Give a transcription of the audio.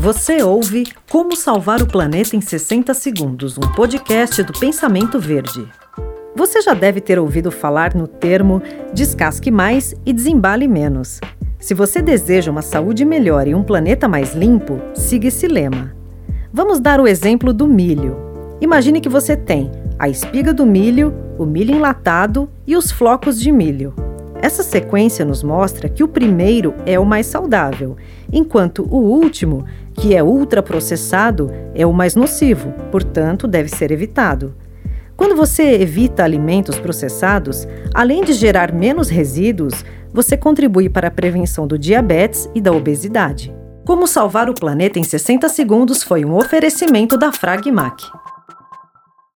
Você ouve Como Salvar o Planeta em 60 Segundos, um podcast do Pensamento Verde. Você já deve ter ouvido falar no termo descasque mais e desembale menos. Se você deseja uma saúde melhor e um planeta mais limpo, siga esse lema. Vamos dar o exemplo do milho. Imagine que você tem a espiga do milho, o milho enlatado e os flocos de milho. Essa sequência nos mostra que o primeiro é o mais saudável, enquanto o último, que é ultraprocessado, é o mais nocivo, portanto, deve ser evitado. Quando você evita alimentos processados, além de gerar menos resíduos, você contribui para a prevenção do diabetes e da obesidade. Como salvar o planeta em 60 segundos foi um oferecimento da Fragmac.